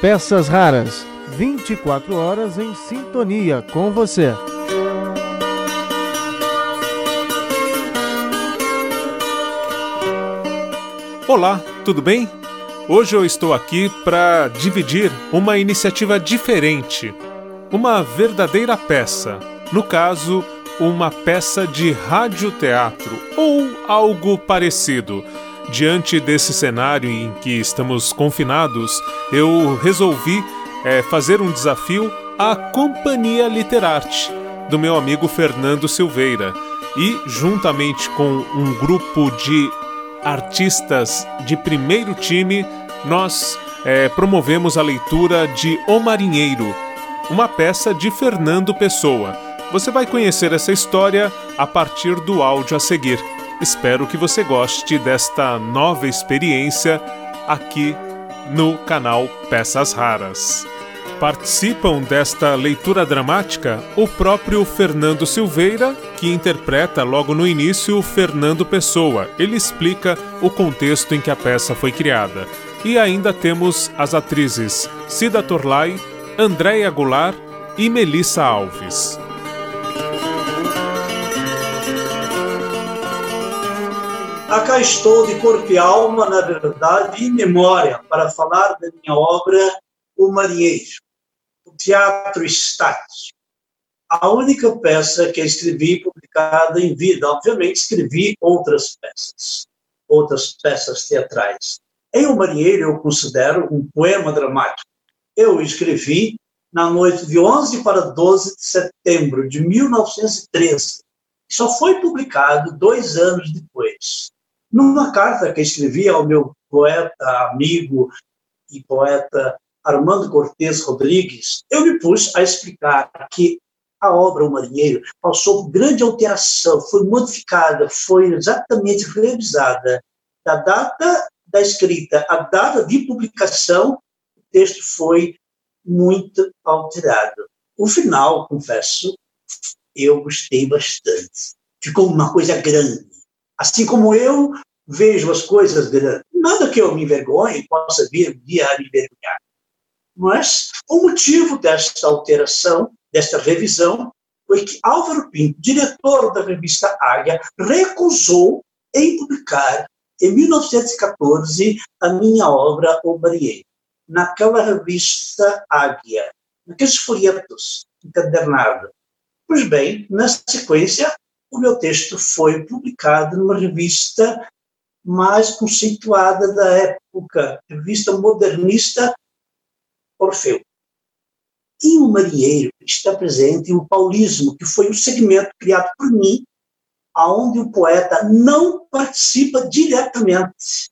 Peças Raras, 24 horas em sintonia com você. Olá, tudo bem? Hoje eu estou aqui para dividir uma iniciativa diferente, uma verdadeira peça, no caso, uma peça de radioteatro ou algo parecido. Diante desse cenário em que estamos confinados, eu resolvi é, fazer um desafio à Companhia Literarte, do meu amigo Fernando Silveira, e juntamente com um grupo de artistas de primeiro time, nós é, promovemos a leitura de O Marinheiro, uma peça de Fernando Pessoa. Você vai conhecer essa história a partir do áudio a seguir. Espero que você goste desta nova experiência aqui no canal Peças Raras. Participam desta leitura dramática o próprio Fernando Silveira, que interpreta logo no início Fernando Pessoa. Ele explica o contexto em que a peça foi criada. E ainda temos as atrizes Cida Torlai, Andréia Goulart e Melissa Alves. Acá estou de corpo e alma, na verdade, e memória, para falar da minha obra O Marinheiro, o Teatro Estático. A única peça que escrevi publicada em vida. Obviamente, escrevi outras peças, outras peças teatrais. Em O Marinheiro, eu considero um poema dramático. Eu escrevi na noite de 11 para 12 de setembro de 1913. Só foi publicado dois anos depois. Numa carta que escrevi ao meu poeta amigo e poeta Armando Cortes Rodrigues, eu me pus a explicar que a obra O Marinheiro passou por grande alteração, foi modificada, foi exatamente revisada. Da data da escrita à data de publicação, o texto foi muito alterado. O final, confesso, eu gostei bastante. Ficou uma coisa grande. Assim como eu vejo as coisas. Nada que eu me envergonhe possa vir dia a me envergonhar. Mas o motivo desta alteração, desta revisão, foi que Álvaro Pinto, diretor da revista Águia, recusou em publicar, em 1914, a minha obra O Barieiro, naquela revista Águia, naqueles folhetos encadernados. Pois bem, na sequência, o meu texto foi publicado numa revista mais conceituada da época, revista modernista Orfeu. E o marinheiro está presente o paulismo, que foi um segmento criado por mim, aonde o poeta não participa diretamente.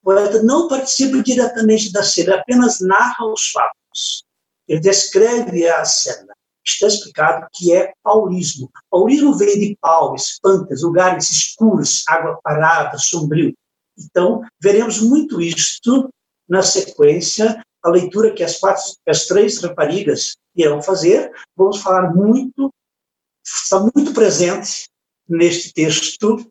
O poeta não participa diretamente da cena, apenas narra os fatos. Ele descreve a cena está explicado que é paulismo. Paulismo vem de pau, espantas, lugares escuros, água parada, sombrio. Então, veremos muito isto na sequência, a leitura que as, quatro, as três raparigas irão fazer. Vamos falar muito, está muito presente neste texto,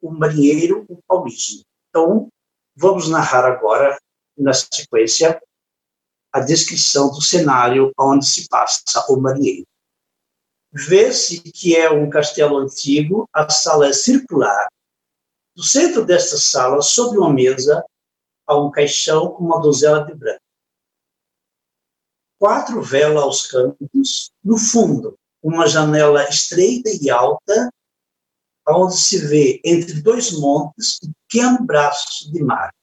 o marinheiro, o paulismo. Então, vamos narrar agora, na sequência, a descrição do cenário onde se passa o marinheiro. Vê-se que é um castelo antigo, a sala é circular. No centro desta sala, sobre uma mesa, há um caixão com uma donzela de branco. Quatro velas aos cantos, no fundo, uma janela estreita e alta, onde se vê entre dois montes um pequeno braço de mar.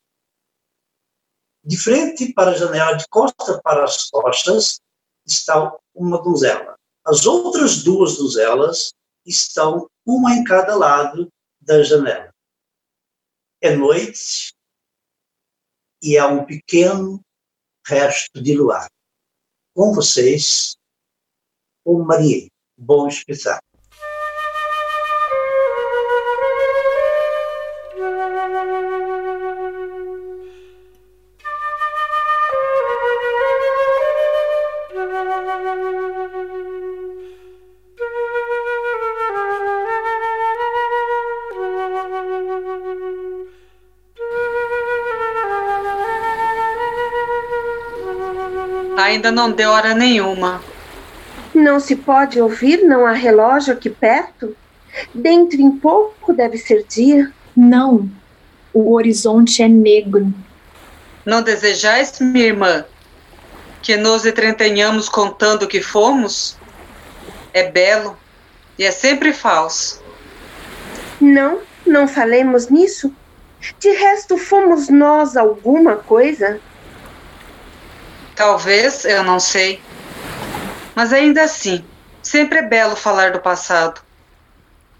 De frente para a janela, de costa para as costas, está uma donzela. As outras duas donzelas estão uma em cada lado da janela. É noite e há um pequeno resto de luar. Com vocês, o Maria. Bom espetáculo. Ainda não deu hora nenhuma. Não se pode ouvir, não há relógio aqui perto? Dentro em pouco deve ser dia. Não, o horizonte é negro. Não desejais, minha irmã, que nos entreteniamos contando o que fomos? É belo e é sempre falso. Não, não falemos nisso. De resto, fomos nós alguma coisa? Talvez, eu não sei. Mas ainda assim, sempre é belo falar do passado.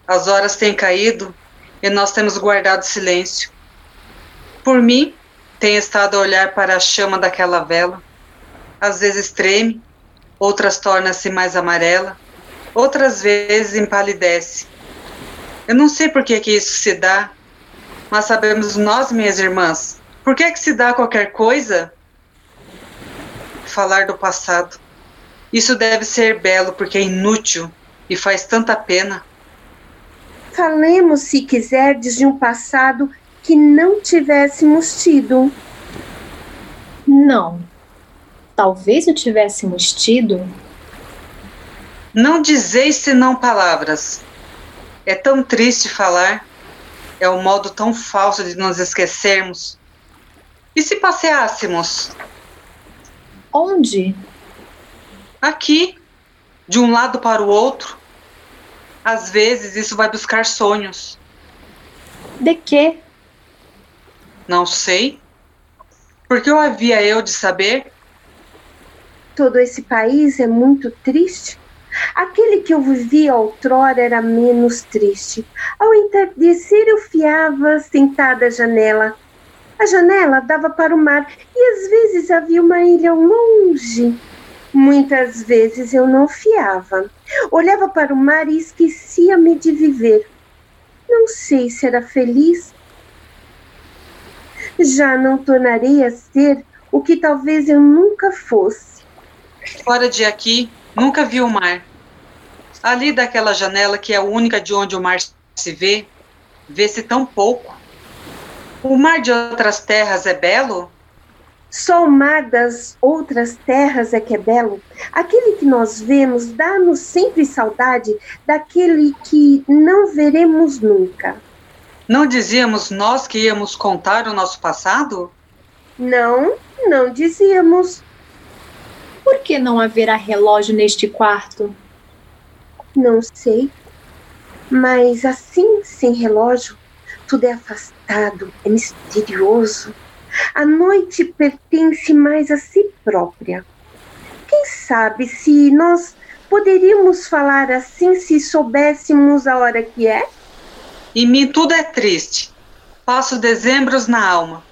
As horas têm caído e nós temos guardado silêncio. Por mim, tenho estado a olhar para a chama daquela vela. Às vezes treme, outras torna-se mais amarela, outras vezes empalidece. Eu não sei por que, que isso se dá, mas sabemos nós, minhas irmãs, por que, que se dá qualquer coisa? Falar do passado. Isso deve ser belo porque é inútil e faz tanta pena. Falemos, se quiserdes, de um passado que não tivéssemos tido. Não. Talvez o tivéssemos tido. Não dizeis senão palavras. É tão triste falar. É um modo tão falso de nos esquecermos. E se passeássemos? Onde? Aqui, de um lado para o outro. Às vezes isso vai buscar sonhos. De quê? Não sei. Porque eu havia eu de saber? Todo esse país é muito triste. Aquele que eu vivia outrora era menos triste. Ao entardecer, eu fiava sentada à janela. A janela dava para o mar e às vezes havia uma ilha longe. Muitas vezes eu não fiava. Olhava para o mar e esquecia-me de viver. Não sei se era feliz. Já não tornarei a ser o que talvez eu nunca fosse. Fora de aqui, nunca vi o mar. Ali daquela janela, que é a única de onde o mar se vê, vê-se tão pouco. O mar de outras terras é belo? Só o mar das outras terras é que é belo. Aquele que nós vemos dá-nos sempre saudade daquele que não veremos nunca. Não dizíamos nós que íamos contar o nosso passado? Não, não dizíamos. Por que não haverá relógio neste quarto? Não sei. Mas assim, sem relógio, tudo é afastado, é misterioso. A noite pertence mais a si própria. Quem sabe se nós poderíamos falar assim se soubéssemos a hora que é? Em mim tudo é triste. Passo dezembros na alma.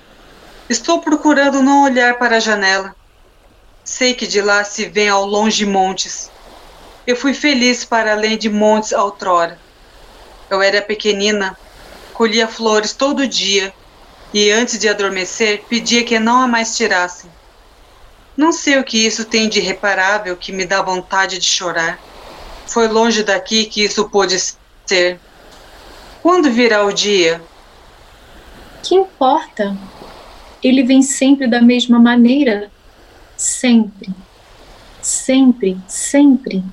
Estou procurando não olhar para a janela. Sei que de lá se vê ao longe montes. Eu fui feliz para além de montes outrora. Eu era pequenina, colhia flores todo dia e antes de adormecer pedia que não a mais tirassem. Não sei o que isso tem de irreparável que me dá vontade de chorar. Foi longe daqui que isso pôde ser. Quando virá o dia? Que importa? Ele vem sempre da mesma maneira. Sempre. Sempre, sempre.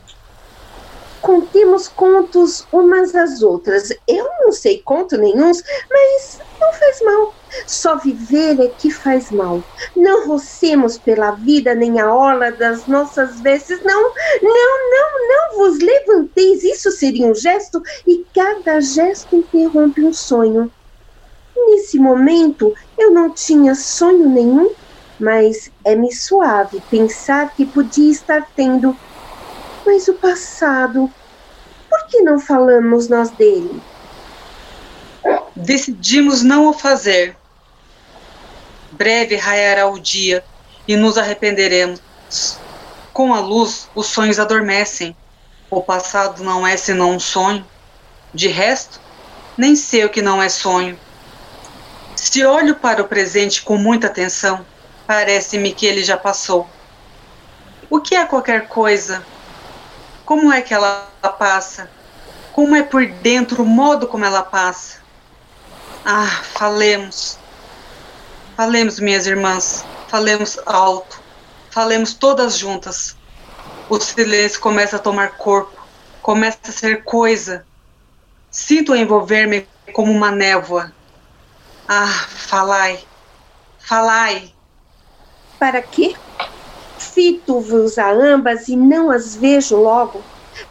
Contemos contos umas às outras. Eu não sei conto nenhum, mas não faz mal. Só viver é que faz mal. Não rocemos pela vida nem a orla das nossas vestes. Não, não, não, não vos levanteis. Isso seria um gesto e cada gesto interrompe um sonho. Nesse momento eu não tinha sonho nenhum, mas é-me suave pensar que podia estar tendo. Mas o passado, por que não falamos nós dele? Decidimos não o fazer. Breve raiará o dia e nos arrependeremos. Com a luz, os sonhos adormecem. O passado não é senão um sonho. De resto, nem sei o que não é sonho. Se olho para o presente com muita atenção, parece-me que ele já passou. O que é qualquer coisa? Como é que ela passa? Como é por dentro o modo como ela passa? Ah, falemos. Falemos, minhas irmãs, falemos alto. Falemos todas juntas. O silêncio começa a tomar corpo, começa a ser coisa. Sinto envolver-me como uma névoa. Ah, falai, falai. Para quê? Fito-vos a ambas e não as vejo logo.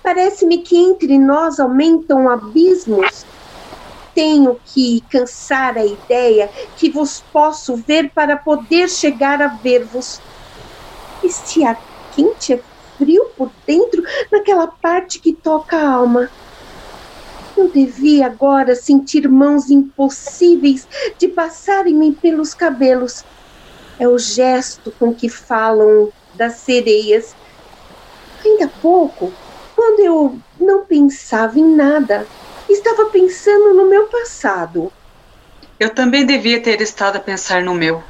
Parece-me que entre nós aumentam abismos. Tenho que cansar a ideia que vos posso ver para poder chegar a ver-vos. Este ar quente é frio por dentro, naquela parte que toca a alma. Eu devia agora sentir mãos impossíveis de passarem-me pelos cabelos. É o gesto com que falam das sereias. Ainda há pouco, quando eu não pensava em nada, estava pensando no meu passado. Eu também devia ter estado a pensar no meu.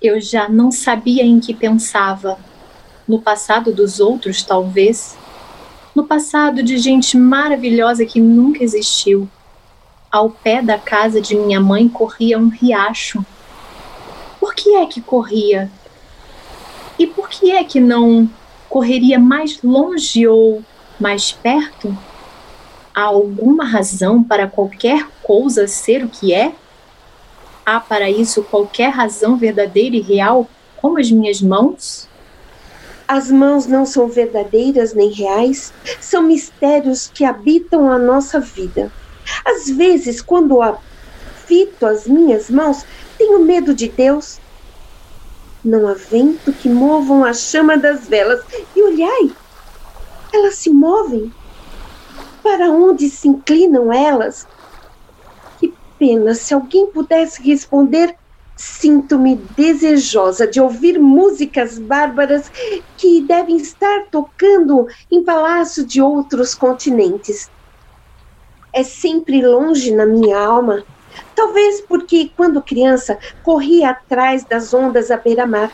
Eu já não sabia em que pensava. No passado dos outros, talvez. No passado de gente maravilhosa que nunca existiu. Ao pé da casa de minha mãe corria um riacho. Por que é que corria? E por que é que não correria mais longe ou mais perto? Há alguma razão para qualquer coisa ser o que é? Há para isso qualquer razão verdadeira e real, como as minhas mãos? As mãos não são verdadeiras nem reais, são mistérios que habitam a nossa vida. Às vezes, quando fito as minhas mãos, tenho medo de Deus, não há vento que movam a chama das velas. E olhai, elas se movem. Para onde se inclinam elas? Que pena se alguém pudesse responder. Sinto-me desejosa de ouvir músicas bárbaras que devem estar tocando em palácios de outros continentes. É sempre longe na minha alma Talvez porque, quando criança, corria atrás das ondas à beira-mar.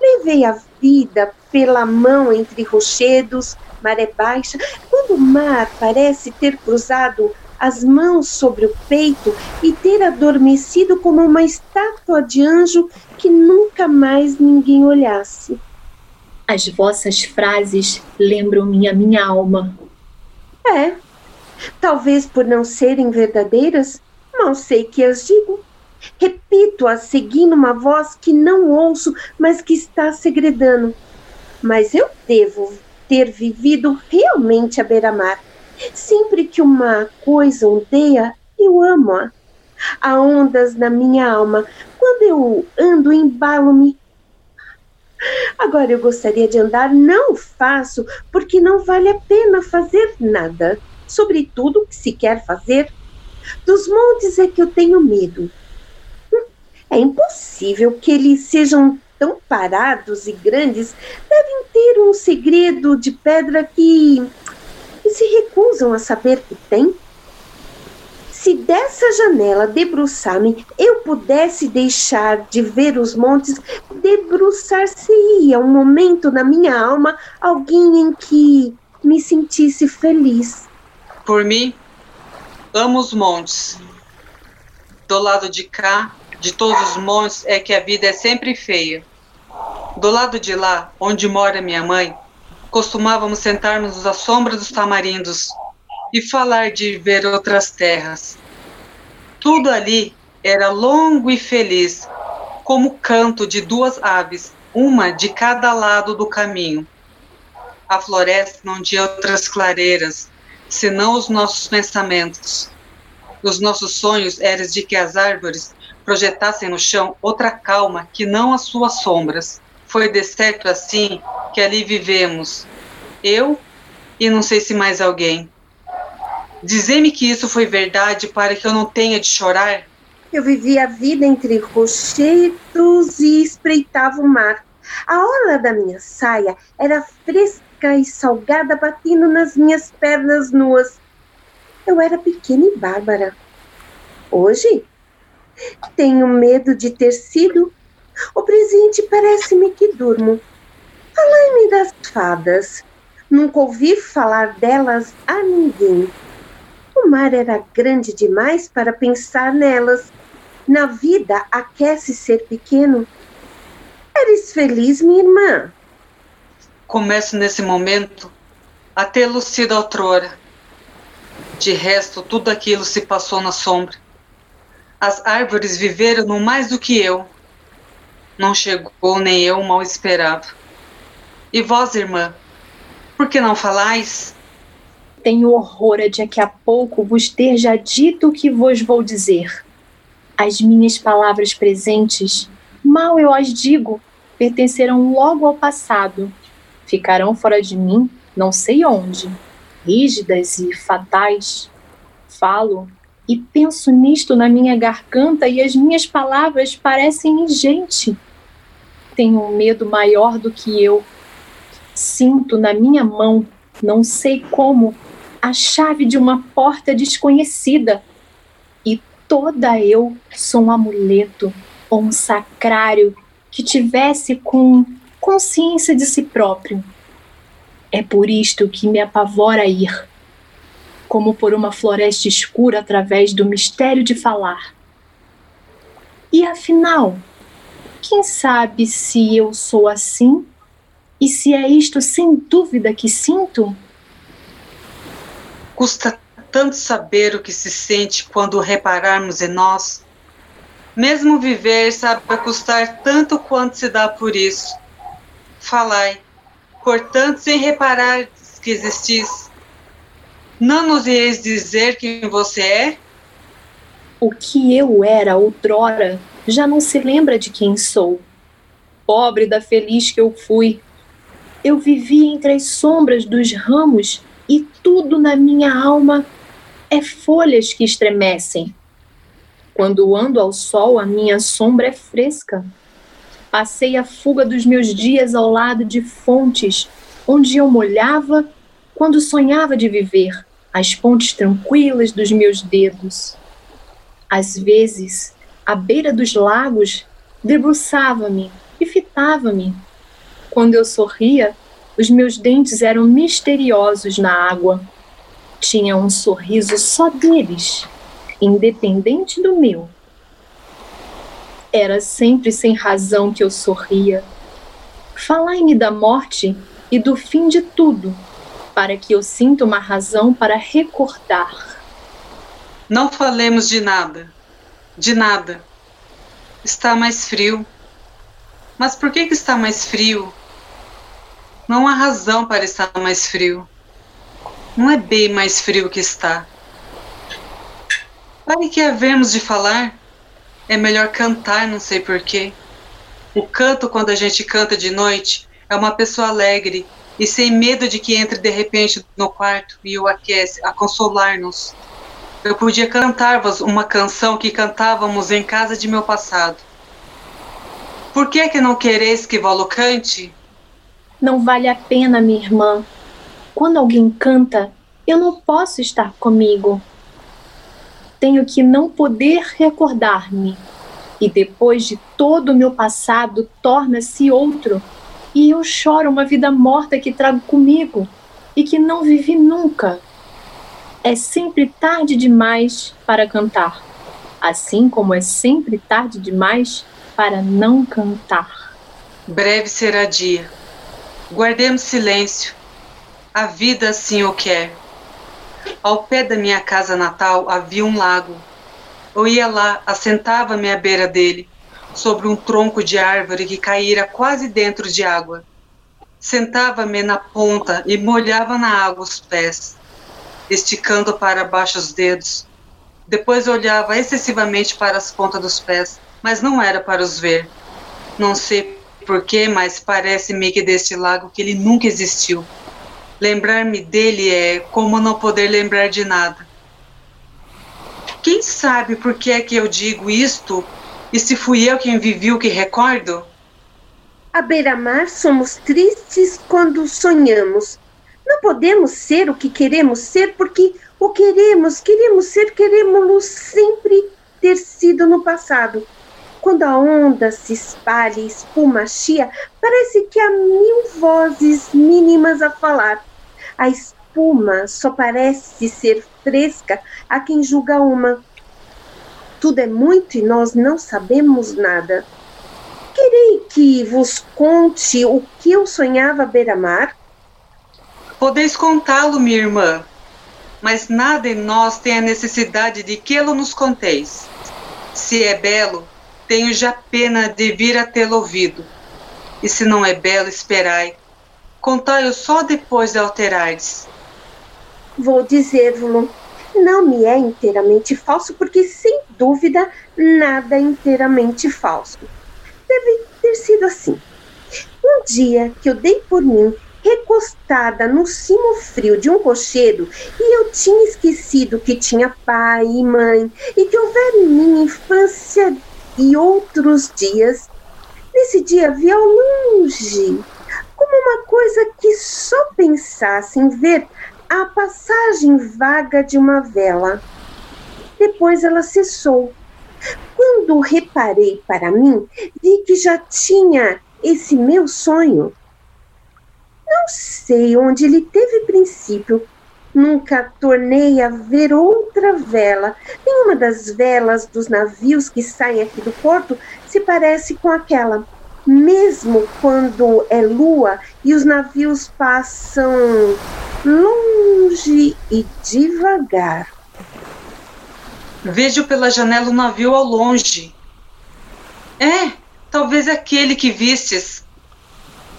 Levei a vida pela mão entre rochedos, maré baixa, quando o mar parece ter cruzado as mãos sobre o peito e ter adormecido como uma estátua de anjo que nunca mais ninguém olhasse. As vossas frases lembram-me a minha alma. É. Talvez por não serem verdadeiras, Mal sei que as digo. Repito-as seguindo uma voz que não ouço, mas que está segredando. Mas eu devo ter vivido realmente à beira-mar. Sempre que uma coisa ondeia, eu amo-a. Há ondas na minha alma. Quando eu ando, embalo-me. Agora eu gostaria de andar, não faço, porque não vale a pena fazer nada. Sobretudo o que se quer fazer dos montes é que eu tenho medo. É impossível que eles sejam tão parados e grandes. Devem ter um segredo de pedra que, que se recusam a saber que tem. Se dessa janela debruçar-me eu pudesse deixar de ver os montes, debruçar-se-ia um momento na minha alma alguém em que me sentisse feliz. Por mim, amo os montes. Do lado de cá, de todos os montes, é que a vida é sempre feia. Do lado de lá, onde mora minha mãe, costumávamos sentarmos à sombra dos tamarindos e falar de ver outras terras. Tudo ali era longo e feliz, como o canto de duas aves, uma de cada lado do caminho. A floresta não tinha outras clareiras, senão os nossos pensamentos. Os nossos sonhos eram de que as árvores projetassem no chão outra calma que não as suas sombras. Foi de certo assim que ali vivemos, eu e não sei se mais alguém. Dizei-me que isso foi verdade para que eu não tenha de chorar. Eu vivia a vida entre rochedos e espreitava o mar. A orla da minha saia era fresca e salgada batendo nas minhas pernas nuas. Eu era pequena e bárbara. Hoje, tenho medo de ter sido. O presente parece-me que durmo. Falai-me das fadas. Nunca ouvi falar delas a ninguém. O mar era grande demais para pensar nelas. Na vida aquece ser pequeno. Eres feliz, minha irmã? Começo nesse momento a ter lucido outrora. De resto, tudo aquilo se passou na sombra. As árvores viveram no mais do que eu. Não chegou nem eu mal esperado. E vós, irmã, por que não falais? Tenho horror de daqui a pouco vos ter já dito o que vos vou dizer. As minhas palavras presentes, mal eu as digo, pertencerão logo ao passado. Ficarão fora de mim, não sei onde, rígidas e fatais. Falo e penso nisto na minha garganta e as minhas palavras parecem ingente. Tenho um medo maior do que eu. Sinto na minha mão, não sei como, a chave de uma porta desconhecida. E toda eu sou um amuleto ou um sacrário que tivesse com consciência de si próprio. É por isto que me apavora ir, como por uma floresta escura através do mistério de falar. E afinal, quem sabe se eu sou assim? E se é isto sem dúvida que sinto? Custa tanto saber o que se sente quando repararmos em nós. Mesmo viver sabe custar tanto quanto se dá por isso. Falai, portanto, sem reparar que existis. Não nos ieis dizer quem você é? O que eu era outrora já não se lembra de quem sou. Pobre da feliz que eu fui. Eu vivi entre as sombras dos ramos e tudo na minha alma é folhas que estremecem. Quando ando ao sol, a minha sombra é fresca. Passei a fuga dos meus dias ao lado de fontes, onde eu molhava quando sonhava de viver, as pontes tranquilas dos meus dedos. Às vezes, à beira dos lagos, debruçava-me e fitava-me. Quando eu sorria, os meus dentes eram misteriosos na água. Tinha um sorriso só deles, independente do meu. Era sempre sem razão que eu sorria. Falai-me da morte e do fim de tudo, para que eu sinta uma razão para recordar. Não falemos de nada, de nada. Está mais frio. Mas por que, que está mais frio? Não há razão para estar mais frio. Não é bem mais frio que está. Para que havemos de falar? É melhor cantar, não sei porquê. O canto, quando a gente canta de noite, é uma pessoa alegre e sem medo de que entre de repente no quarto e o aquece a consolar-nos. Eu podia cantar-vos uma canção que cantávamos em casa de meu passado. Por que que não quereis que vou cante? Não vale a pena, minha irmã. Quando alguém canta, eu não posso estar comigo. Tenho que não poder recordar-me. E depois de todo o meu passado, torna-se outro. E eu choro uma vida morta que trago comigo e que não vivi nunca. É sempre tarde demais para cantar, assim como é sempre tarde demais para não cantar. Breve será dia Guardemos silêncio. A vida assim o quer. Ao pé da minha casa natal havia um lago. Eu ia lá, assentava-me à beira dele, sobre um tronco de árvore que caíra quase dentro de água. Sentava-me na ponta e molhava na água os pés, esticando para baixo os dedos. Depois olhava excessivamente para as pontas dos pés, mas não era para os ver. Não sei porquê, mas parece-me que deste lago que ele nunca existiu. Lembrar-me dele é como não poder lembrar de nada. Quem sabe por que é que eu digo isto e se fui eu quem vivi o que recordo? À beira-mar somos tristes quando sonhamos. Não podemos ser o que queremos ser porque o queremos, queremos ser, queremos sempre ter sido no passado. Quando a onda se espalha espuma chia, parece que há mil vozes mínimas a falar. A espuma só parece ser fresca a quem julga uma. Tudo é muito e nós não sabemos nada. Querei que vos conte o que eu sonhava beira-mar? Podeis contá-lo, minha irmã, mas nada em nós tem a necessidade de que lo nos conteis. Se é belo, tenho já pena de vir a tê-lo ouvido. E se não é belo, esperai. Contai-o só depois de alterardes. Vou dizer-vos, não me é inteiramente falso, porque sem dúvida nada é inteiramente falso. Deve ter sido assim. Um dia que eu dei por mim recostada no cimo frio de um cocheiro e eu tinha esquecido que tinha pai e mãe e que houvera em minha infância e outros dias. Nesse dia vi ao longe, uma coisa que só pensasse em ver a passagem vaga de uma vela. Depois ela cessou. Quando reparei para mim, vi que já tinha esse meu sonho não sei onde ele teve princípio. Nunca tornei a ver outra vela. Nenhuma das velas dos navios que saem aqui do porto se parece com aquela. Mesmo quando é lua e os navios passam longe e devagar. Vejo pela janela o um navio ao longe. É, talvez aquele que vistes.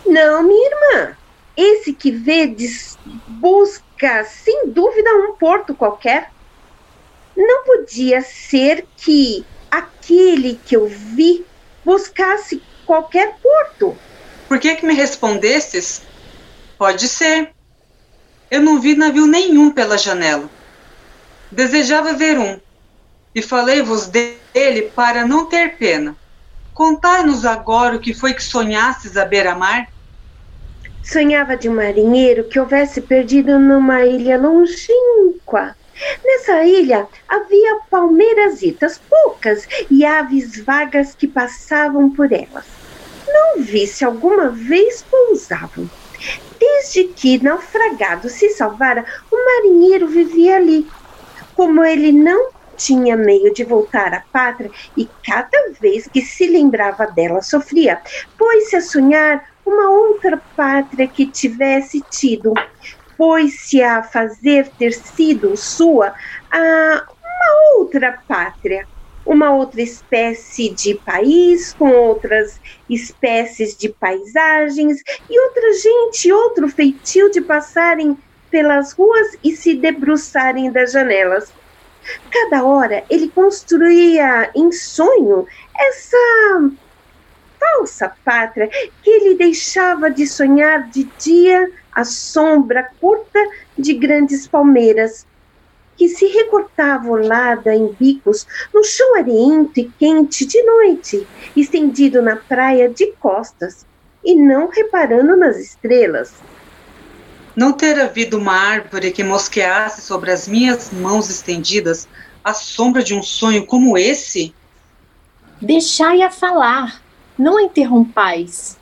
Não, minha irmã. Esse que vedes busca, sem dúvida, um porto qualquer. Não podia ser que aquele que eu vi buscasse qualquer porto. Por que, que me respondestes? Pode ser. Eu não vi navio nenhum pela janela. Desejava ver um, e falei-vos dele para não ter pena. Contai-nos agora o que foi que sonhastes à beira-mar. Sonhava de um marinheiro que houvesse perdido numa ilha longínqua. Nessa ilha havia palmeirasitas poucas e aves vagas que passavam por elas. Não vi se alguma vez pousavam. Desde que naufragado se salvara, o marinheiro vivia ali. Como ele não tinha meio de voltar à pátria e cada vez que se lembrava dela sofria, pôs-se a sonhar uma outra pátria que tivesse tido, pôs-se a fazer ter sido sua a uma outra pátria, uma outra espécie de país, com outras espécies de paisagens e outra gente, outro feitio de passarem pelas ruas e se debruçarem das janelas. Cada hora ele construía em sonho essa falsa pátria que ele deixava de sonhar de dia a sombra curta de grandes palmeiras que se recortava olada em bicos no chão areento e quente de noite, estendido na praia de costas, e não reparando nas estrelas. Não ter havido uma árvore que mosqueasse sobre as minhas mãos estendidas a sombra de um sonho como esse? Deixai-a falar, não a interrompais.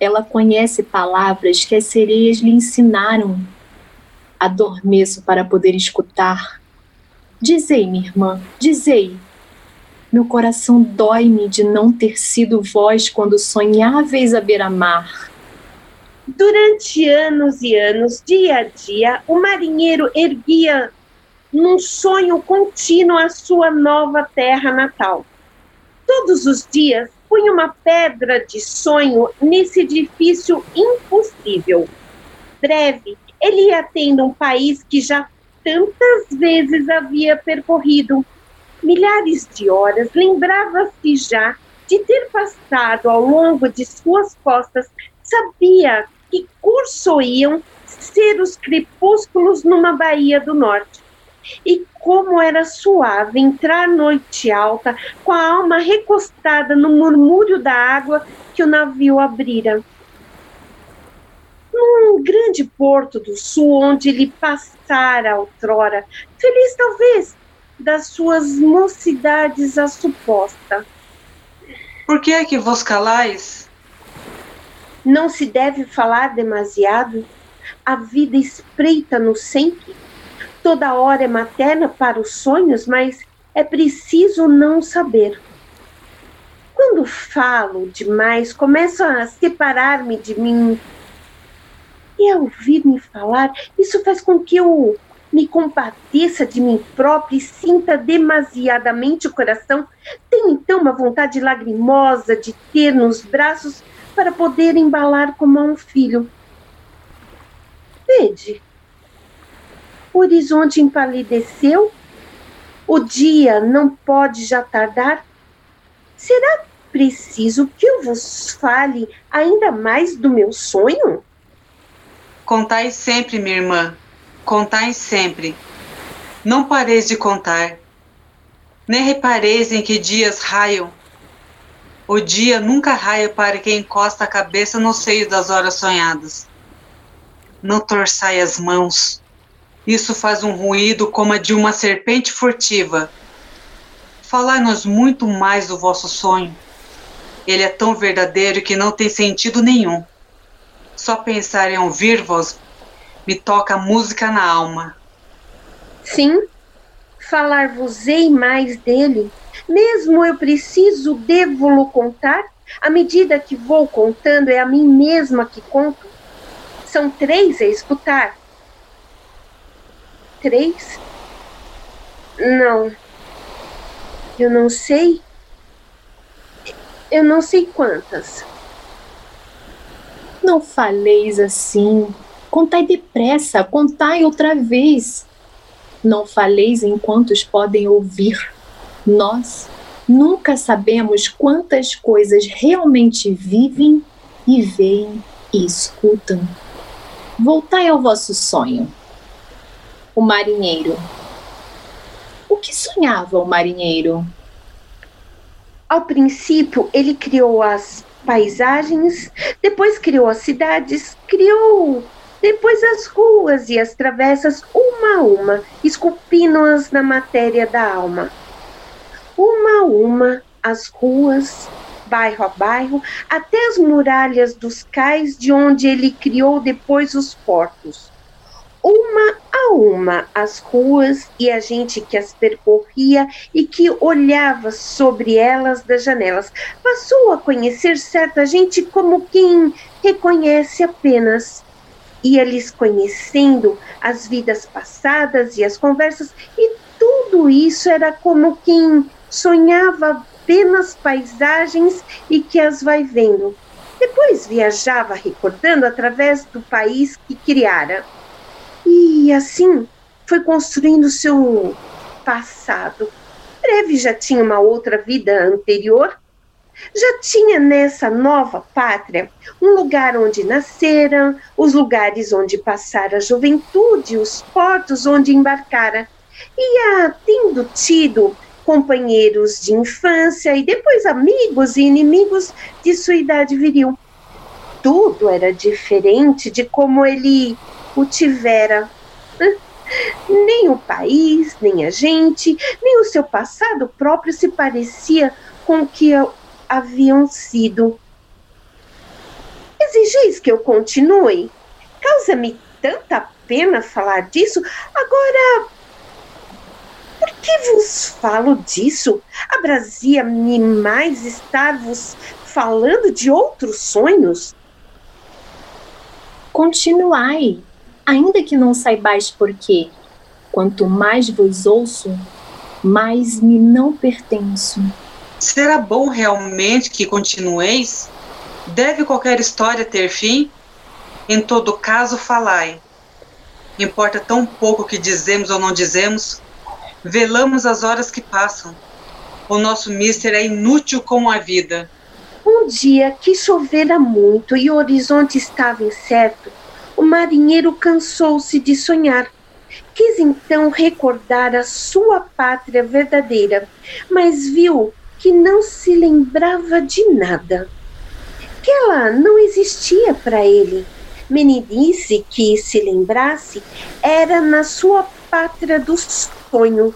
Ela conhece palavras que as sereias lhe ensinaram. Adormeço para poder escutar. Dizei, minha irmã, dizei. Meu coração dói-me de não ter sido vós quando sonháveis à beira-mar. Durante anos e anos, dia a dia, o marinheiro erguia num sonho contínuo a sua nova terra natal. Todos os dias punha uma pedra de sonho nesse edifício impossível. Breve, ele ia um país que já tantas vezes havia percorrido. Milhares de horas, lembrava-se já de ter passado ao longo de suas costas, sabia que curso iam ser os crepúsculos numa baía do norte. E como era suave entrar noite alta, com a alma recostada no murmúrio da água que o navio abrira. Num grande porto do sul, onde ele passara outrora, feliz talvez das suas mocidades a suposta. Por que é que vos calais? Não se deve falar demasiado. A vida espreita no sempre toda hora é materna para os sonhos, mas é preciso não saber. Quando falo demais, começo a separar-me de mim. E ao ouvir-me falar, isso faz com que eu me compadeça de mim própria e sinta demasiadamente o coração. Tenho então uma vontade lagrimosa de ter nos braços para poder embalar como a um filho. Vede, o horizonte empalideceu, o dia não pode já tardar. Será preciso que eu vos fale ainda mais do meu sonho? Contai sempre, minha irmã, contai sempre. Não pareis de contar, nem repareis em que dias raiam. O dia nunca raia para quem encosta a cabeça no seio das horas sonhadas. Não torçai as mãos. Isso faz um ruído como a de uma serpente furtiva. Falai-nos muito mais do vosso sonho. Ele é tão verdadeiro que não tem sentido nenhum. Só pensar em ouvir-vos me toca música na alma. Sim, falar-vos-ei mais dele. Mesmo eu preciso, devo-lo contar. À medida que vou contando, é a mim mesma que conto. São três a escutar. Três? Não. Eu não sei. Eu não sei quantas. Não faleis assim. Contai depressa, contai outra vez. Não faleis enquanto os podem ouvir. Nós nunca sabemos quantas coisas realmente vivem e veem e escutam. Voltai ao vosso sonho. O marinheiro. O que sonhava o marinheiro? Ao princípio, ele criou as paisagens, depois criou as cidades, criou depois as ruas e as travessas, uma a uma, esculpindo-as na matéria da alma. Uma a uma, as ruas, bairro a bairro, até as muralhas dos cais de onde ele criou depois os portos. Uma uma as ruas e a gente que as percorria e que olhava sobre elas das janelas. Passou a conhecer certa gente como quem reconhece apenas ia-lhes conhecendo as vidas passadas e as conversas, e tudo isso era como quem sonhava apenas paisagens e que as vai vendo. Depois viajava recordando através do país que criara. E assim foi construindo seu passado. Breve já tinha uma outra vida anterior já tinha nessa nova pátria um lugar onde nascera, os lugares onde passara a juventude, os portos onde embarcara. E tendo tido companheiros de infância e depois amigos e inimigos de sua idade viril. Tudo era diferente de como ele o tivera. Nem o país, nem a gente, nem o seu passado próprio se parecia com o que haviam sido. Exigeis que eu continue? Causa-me tanta pena falar disso. Agora, por que vos falo disso? Abrazia-me mais estar-vos falando de outros sonhos? Continuai, ainda que não saibais por quê. Quanto mais vos ouço, mais me não pertenço. Será bom realmente que continueis? Deve qualquer história ter fim? Em todo caso, falai. Importa tão pouco que dizemos ou não dizemos. Velamos as horas que passam. O nosso mister é inútil como a vida. Um dia que chovera muito e o horizonte estava incerto, o marinheiro cansou-se de sonhar. Quis então recordar a sua pátria verdadeira, mas viu que não se lembrava de nada. Que ela não existia para ele. Meninice que se lembrasse era na sua pátria do sonho.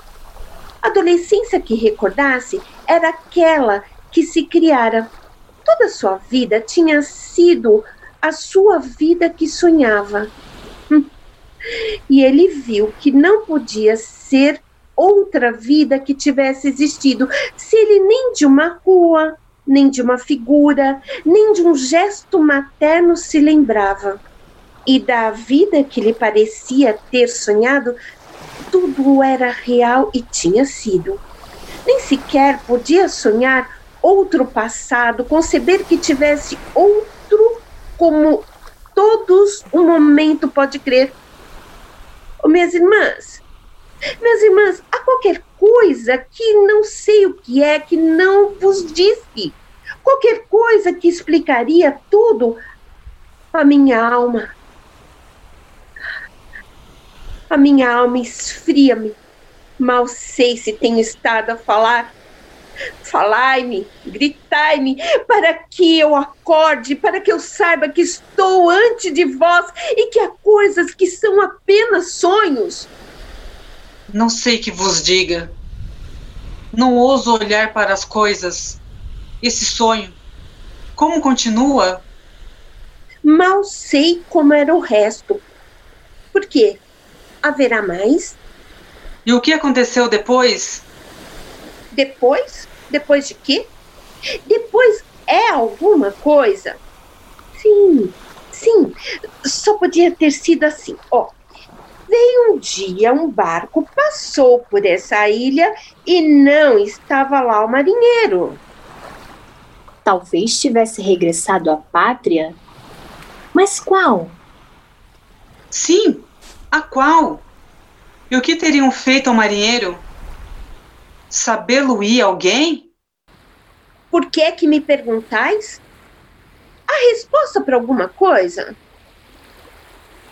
Adolescência que recordasse era aquela que se criara. Toda sua vida tinha sido a sua vida que sonhava. E ele viu que não podia ser outra vida que tivesse existido, se ele nem de uma rua, nem de uma figura, nem de um gesto materno se lembrava. E da vida que lhe parecia ter sonhado, tudo era real e tinha sido. Nem sequer podia sonhar outro passado, conceber que tivesse outro como todos um momento pode crer. Oh, minhas irmãs, minhas irmãs, há qualquer coisa que não sei o que é, que não vos disse. Qualquer coisa que explicaria tudo a minha alma. A minha alma esfria-me. Mal sei se tenho estado a falar. Falai-me, gritai-me, para que eu acorde, para que eu saiba que estou ante de vós e que há coisas que são apenas sonhos. Não sei que vos diga. Não ouso olhar para as coisas. Esse sonho. Como continua? Mal sei como era o resto. Por quê? Haverá mais? E o que aconteceu depois? Depois? Depois de quê? Depois é alguma coisa? Sim, sim. Só podia ter sido assim. Ó, Veio um dia um barco, passou por essa ilha e não estava lá o marinheiro. Talvez tivesse regressado à pátria. Mas qual? Sim, a qual? E o que teriam feito ao marinheiro? Sabê-lo-ia alguém? Por que é que me perguntais? A resposta para alguma coisa?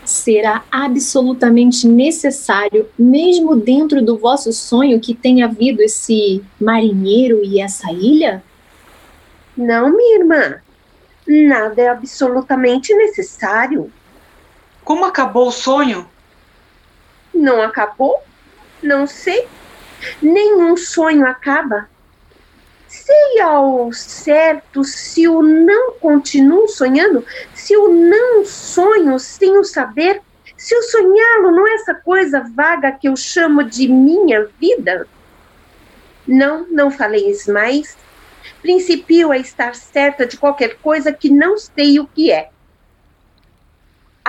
será absolutamente necessário, mesmo dentro do vosso sonho, que tenha havido esse marinheiro e essa ilha? Não, minha irmã. Nada é absolutamente necessário. Como acabou o sonho? Não acabou? Não sei. Nenhum sonho acaba. Sei ao certo se o não continuo sonhando, se o não sonho sem o saber, se o sonhá-lo não é essa coisa vaga que eu chamo de minha vida? Não, não faleis mais. Principio a estar certa de qualquer coisa que não sei o que é.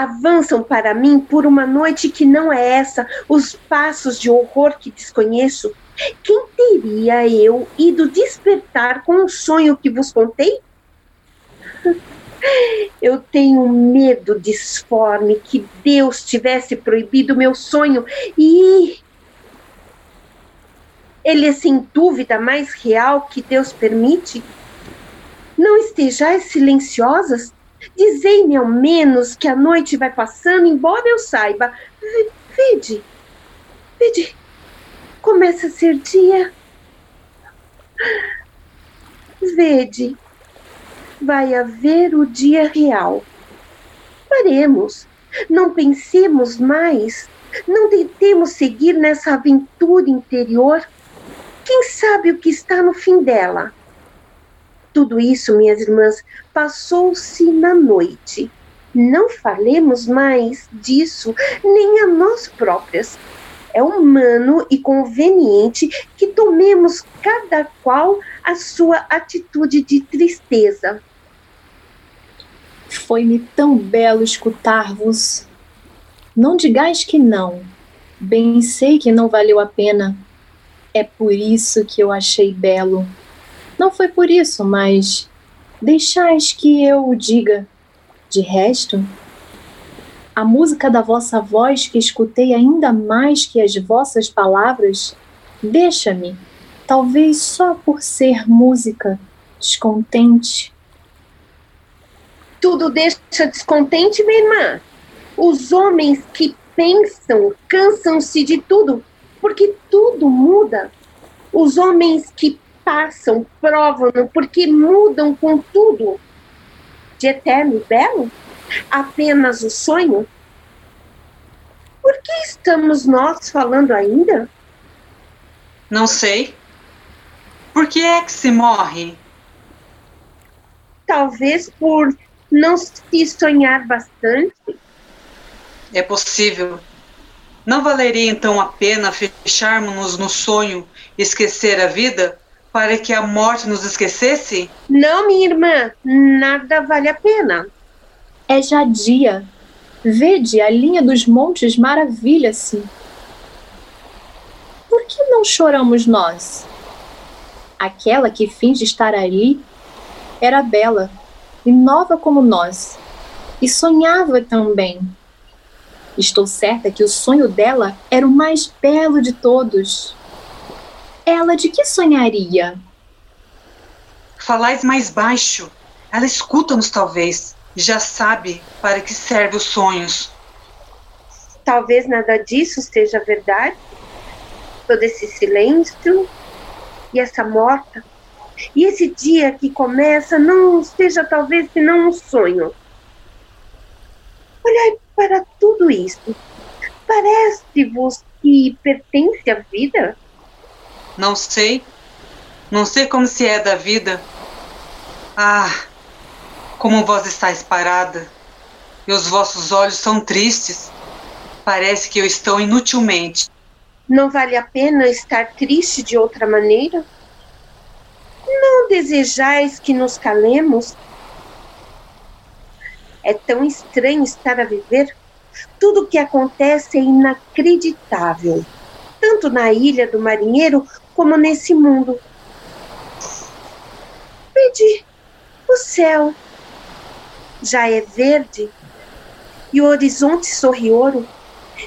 Avançam para mim por uma noite que não é essa, os passos de horror que desconheço, quem teria eu ido despertar com o sonho que vos contei? Eu tenho medo disforme que Deus tivesse proibido meu sonho e ele é sem dúvida mais real que Deus permite. Não estejais silenciosas. Dizei-me ao menos que a noite vai passando, embora eu saiba. Vede, vede, começa a ser dia. Vede, vai haver o dia real. Faremos, não pensemos mais, não tentemos seguir nessa aventura interior. Quem sabe o que está no fim dela? Tudo isso, minhas irmãs, passou-se na noite. Não falemos mais disso nem a nós próprias é humano e conveniente que tomemos cada qual a sua atitude de tristeza. Foi-me tão belo escutar-vos. Não digais que não. Bem sei que não valeu a pena. É por isso que eu achei belo. Não foi por isso, mas deixais que eu o diga. De resto, a música da vossa voz que escutei ainda mais que as vossas palavras, deixa-me, talvez só por ser música, descontente. Tudo deixa descontente, minha irmã. Os homens que pensam cansam-se de tudo, porque tudo muda. Os homens que passam provam porque mudam com tudo. De eterno e belo? apenas o sonho? Por que estamos nós falando ainda? Não sei. Por que é que se morre? Talvez por não se sonhar bastante. É possível. Não valeria então a pena fecharmos-nos no sonho esquecer a vida, para que a morte nos esquecesse? Não, minha irmã, nada vale a pena. É já dia. Vede, a linha dos montes maravilha-se. Por que não choramos nós? Aquela que finge estar ali era bela e nova como nós, e sonhava também. Estou certa que o sonho dela era o mais belo de todos. Ela de que sonharia? Falais mais baixo. Ela escuta-nos, talvez. Já sabe para que serve os sonhos. Talvez nada disso seja verdade. Todo esse silêncio e essa morta. E esse dia que começa não seja talvez senão um sonho. Olhai para tudo isso. Parece-vos que pertence à vida? Não sei. Não sei como se é da vida. Ah, como vós estáis parada. E os vossos olhos são tristes. Parece que eu estou inutilmente. Não vale a pena estar triste de outra maneira? Não desejais que nos calemos? É tão estranho estar a viver. Tudo o que acontece é inacreditável, tanto na ilha do marinheiro como nesse mundo. Vede, o céu já é verde e o horizonte sorri ouro.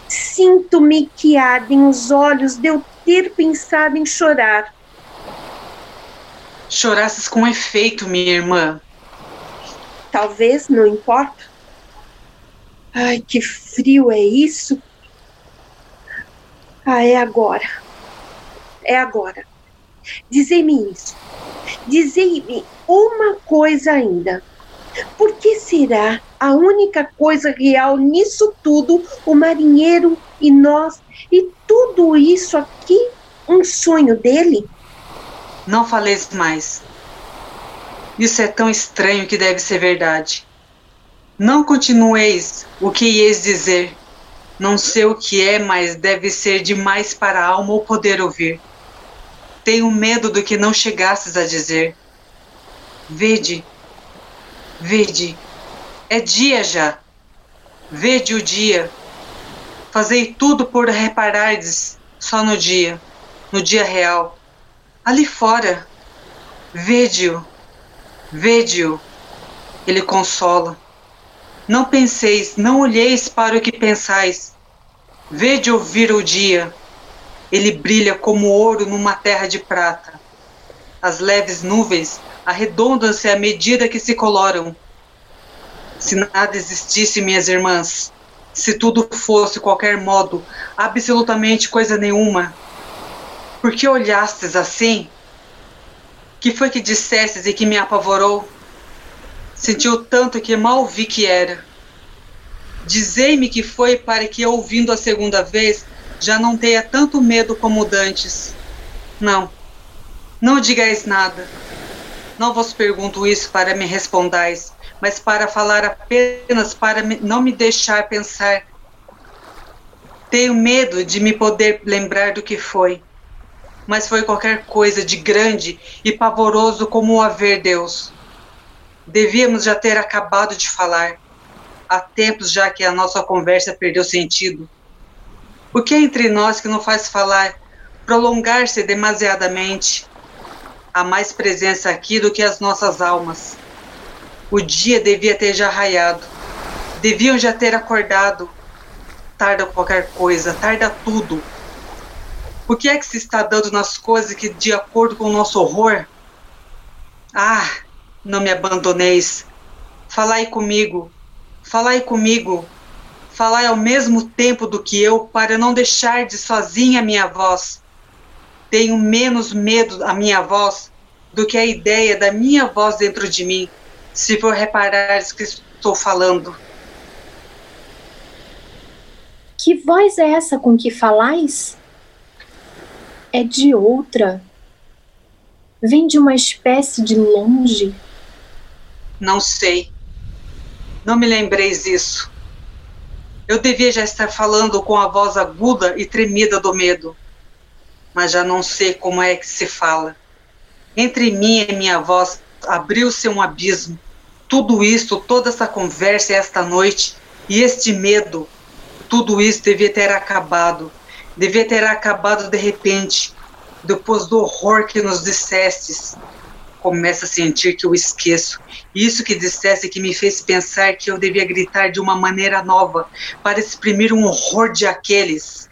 Sinto-me que ardem os olhos de eu ter pensado em chorar. Chorasses com efeito, minha irmã. Talvez, não importa. Ai, que frio é isso! Ah, é agora. É agora. Dizei-me isso. Dizei-me uma coisa ainda. Por que será a única coisa real nisso tudo, o marinheiro e nós, e tudo isso aqui, um sonho dele? Não faleis mais. Isso é tão estranho que deve ser verdade. Não continueis o que ieis dizer. Não sei o que é, mas deve ser demais para a alma ou poder ouvir. Tenho medo do que não chegasses a dizer. Vede, vede, é dia já. Vede o dia. Fazei tudo por reparardes só no dia, no dia real. Ali fora, vede-o, vede-o. Ele consola. Não penseis, não olheis para o que pensais. Vede ouvir o dia. Ele brilha como ouro numa terra de prata. As leves nuvens arredondam-se à medida que se coloram. Se nada existisse, minhas irmãs, se tudo fosse qualquer modo, absolutamente coisa nenhuma, por que olhastes assim? Que foi que dissestes e que me apavorou? Sentiu tanto que mal vi que era. Dizei-me que foi para que, ouvindo a segunda vez, já não tenha tanto medo como dantes. Não, não digais nada. Não vos pergunto isso para me respondais, mas para falar apenas para me, não me deixar pensar. Tenho medo de me poder lembrar do que foi, mas foi qualquer coisa de grande e pavoroso como o haver Deus. Devíamos já ter acabado de falar. Há tempos já que a nossa conversa perdeu sentido. O que é entre nós que não faz falar, prolongar-se demasiadamente? Há mais presença aqui do que as nossas almas. O dia devia ter já raiado. Deviam já ter acordado. Tarda qualquer coisa, tarda tudo. O que é que se está dando nas coisas que, de acordo com o nosso horror? Ah, não me abandoneis. Falai comigo, falai comigo, falai ao mesmo tempo do que eu, para não deixar de sozinha a minha voz. Tenho menos medo a minha voz do que a ideia da minha voz dentro de mim, se for reparar que estou falando. Que voz é essa com que falais? É de outra. Vem de uma espécie de longe. Não sei. Não me lembreis isso. Eu devia já estar falando com a voz aguda e tremida do medo, mas já não sei como é que se fala. Entre mim e minha voz abriu-se um abismo. Tudo isso, toda essa conversa esta noite e este medo, tudo isso devia ter acabado. Devia ter acabado de repente, depois do horror que nos dissestes. Começo a sentir que eu esqueço. Isso que disseste que me fez pensar que eu devia gritar de uma maneira nova para exprimir um horror de aqueles.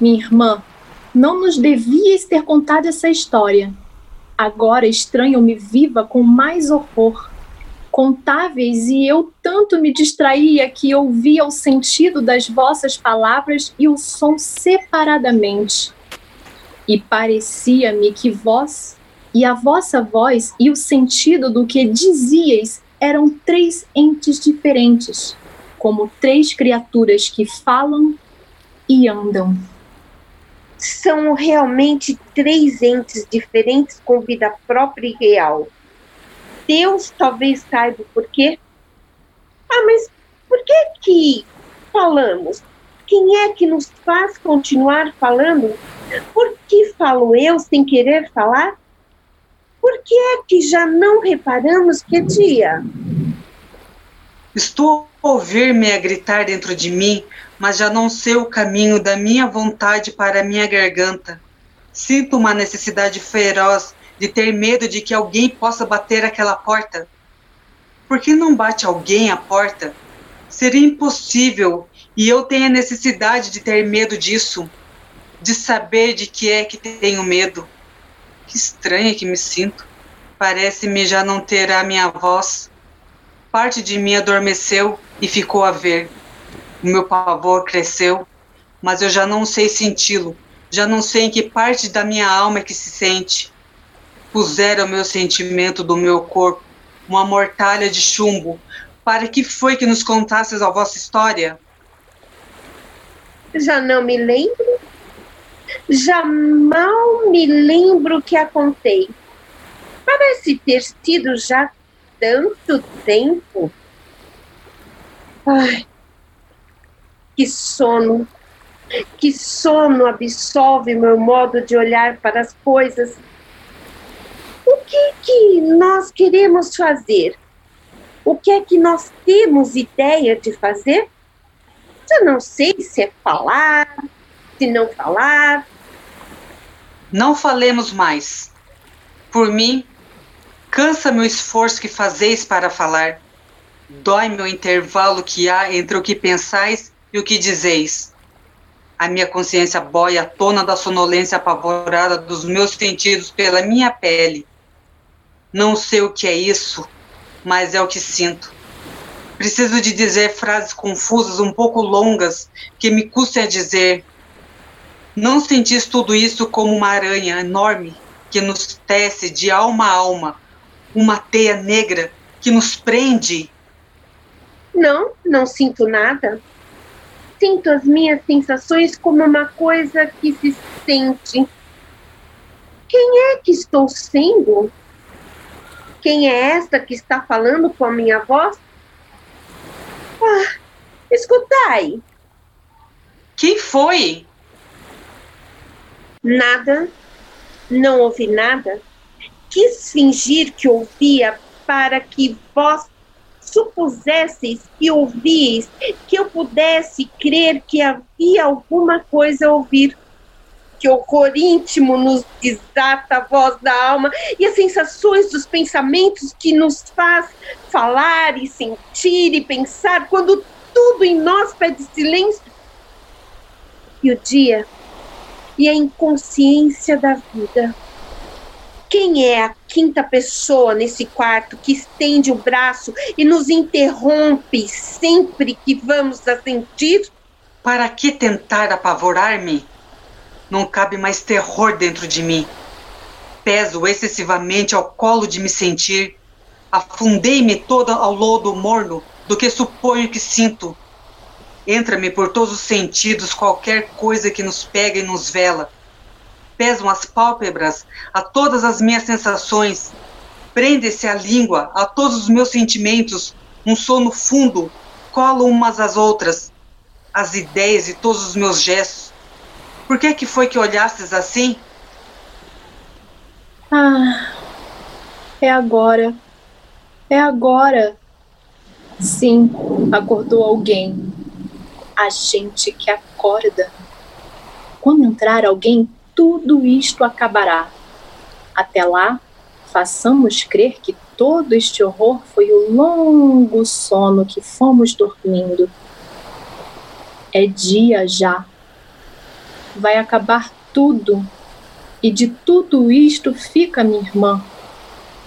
Minha irmã, não nos devias ter contado essa história. Agora estranho-me viva com mais horror. Contáveis e eu tanto me distraía que ouvia o sentido das vossas palavras e o som separadamente. E parecia-me que vós e a vossa voz e o sentido do que dizíeis eram três entes diferentes, como três criaturas que falam e andam são realmente três entes diferentes com vida própria e real. Deus talvez saiba por quê. Ah, mas por que que falamos? Quem é que nos faz continuar falando? Por que falo eu sem querer falar? Por que é que já não reparamos que é dia? Estou a ouvir-me a gritar dentro de mim mas já não sei o caminho da minha vontade para minha garganta. Sinto uma necessidade feroz de ter medo de que alguém possa bater aquela porta. Por que não bate alguém a porta? Seria impossível e eu tenho a necessidade de ter medo disso, de saber de que é que tenho medo. Que estranha que me sinto. Parece-me já não ter a minha voz. Parte de mim adormeceu e ficou a ver. O meu pavor cresceu, mas eu já não sei senti-lo, já não sei em que parte da minha alma é que se sente. Puseram o meu sentimento do meu corpo, uma mortalha de chumbo. Para que foi que nos contasses a vossa história? Já não me lembro. Já mal me lembro que a contei. Parece ter sido já tanto tempo. Ai, que sono, que sono absolve meu modo de olhar para as coisas. O que que nós queremos fazer? O que é que nós temos ideia de fazer? Já não sei se é falar, se não falar. Não falemos mais. Por mim, cansa-me o esforço que fazeis para falar. Dói-me o intervalo que há entre o que pensais e o que dizeis? A minha consciência boia à tona da sonolência apavorada dos meus sentidos pela minha pele. Não sei o que é isso, mas é o que sinto. Preciso de dizer frases confusas, um pouco longas, que me custem a dizer. Não sentis tudo isso como uma aranha enorme que nos tece de alma a alma, uma teia negra que nos prende? Não, não sinto nada sinto as minhas sensações como uma coisa que se sente. Quem é que estou sendo? Quem é esta que está falando com a minha voz? Ah, escutai. Quem foi? Nada. Não ouvi nada. Quis fingir que ouvia para que vós supusesseis e ouvíeis que eu pudesse crer que havia alguma coisa a ouvir. Que horror íntimo nos desata a voz da alma e as sensações dos pensamentos que nos faz falar e sentir e pensar quando tudo em nós pede silêncio. E o dia e a inconsciência da vida quem é a quinta pessoa nesse quarto que estende o braço e nos interrompe sempre que vamos a sentir? Para que tentar apavorar-me? Não cabe mais terror dentro de mim. Peso excessivamente ao colo de me sentir. Afundei-me toda ao lodo morno do que suponho que sinto. Entra-me por todos os sentidos qualquer coisa que nos pega e nos vela pesam as pálpebras a todas as minhas sensações, prende-se a língua a todos os meus sentimentos, um sono fundo, colam umas às outras, as ideias e todos os meus gestos. Por que que foi que olhastes assim? Ah, é agora. É agora. Sim, acordou alguém. A gente que acorda. Quando entrar alguém, tudo isto acabará. Até lá, façamos crer que todo este horror foi o longo sono que fomos dormindo. É dia já. Vai acabar tudo. E de tudo isto fica, minha irmã,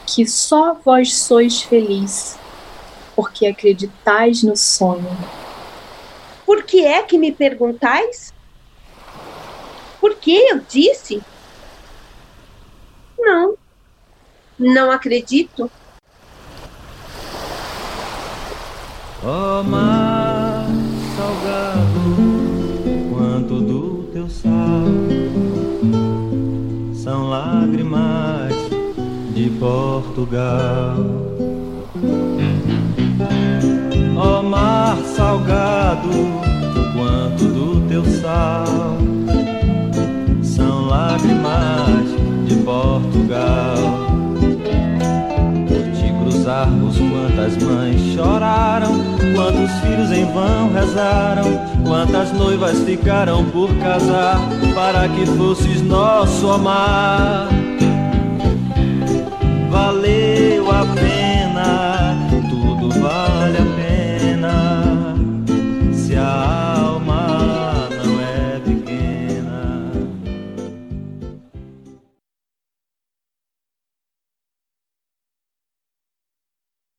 que só vós sois feliz, porque acreditais no sonho. Por que é que me perguntais? Por que eu disse? Não, não acredito. Oh, mar salgado, quanto do teu sal são lágrimas de Portugal. Oh, mar salgado, quanto do teu sal. São lágrimas de Portugal. Cruzarmos quantas mães choraram, quantos filhos em vão rezaram, quantas noivas ficaram por casar para que fosses nosso amar. Valeu a pena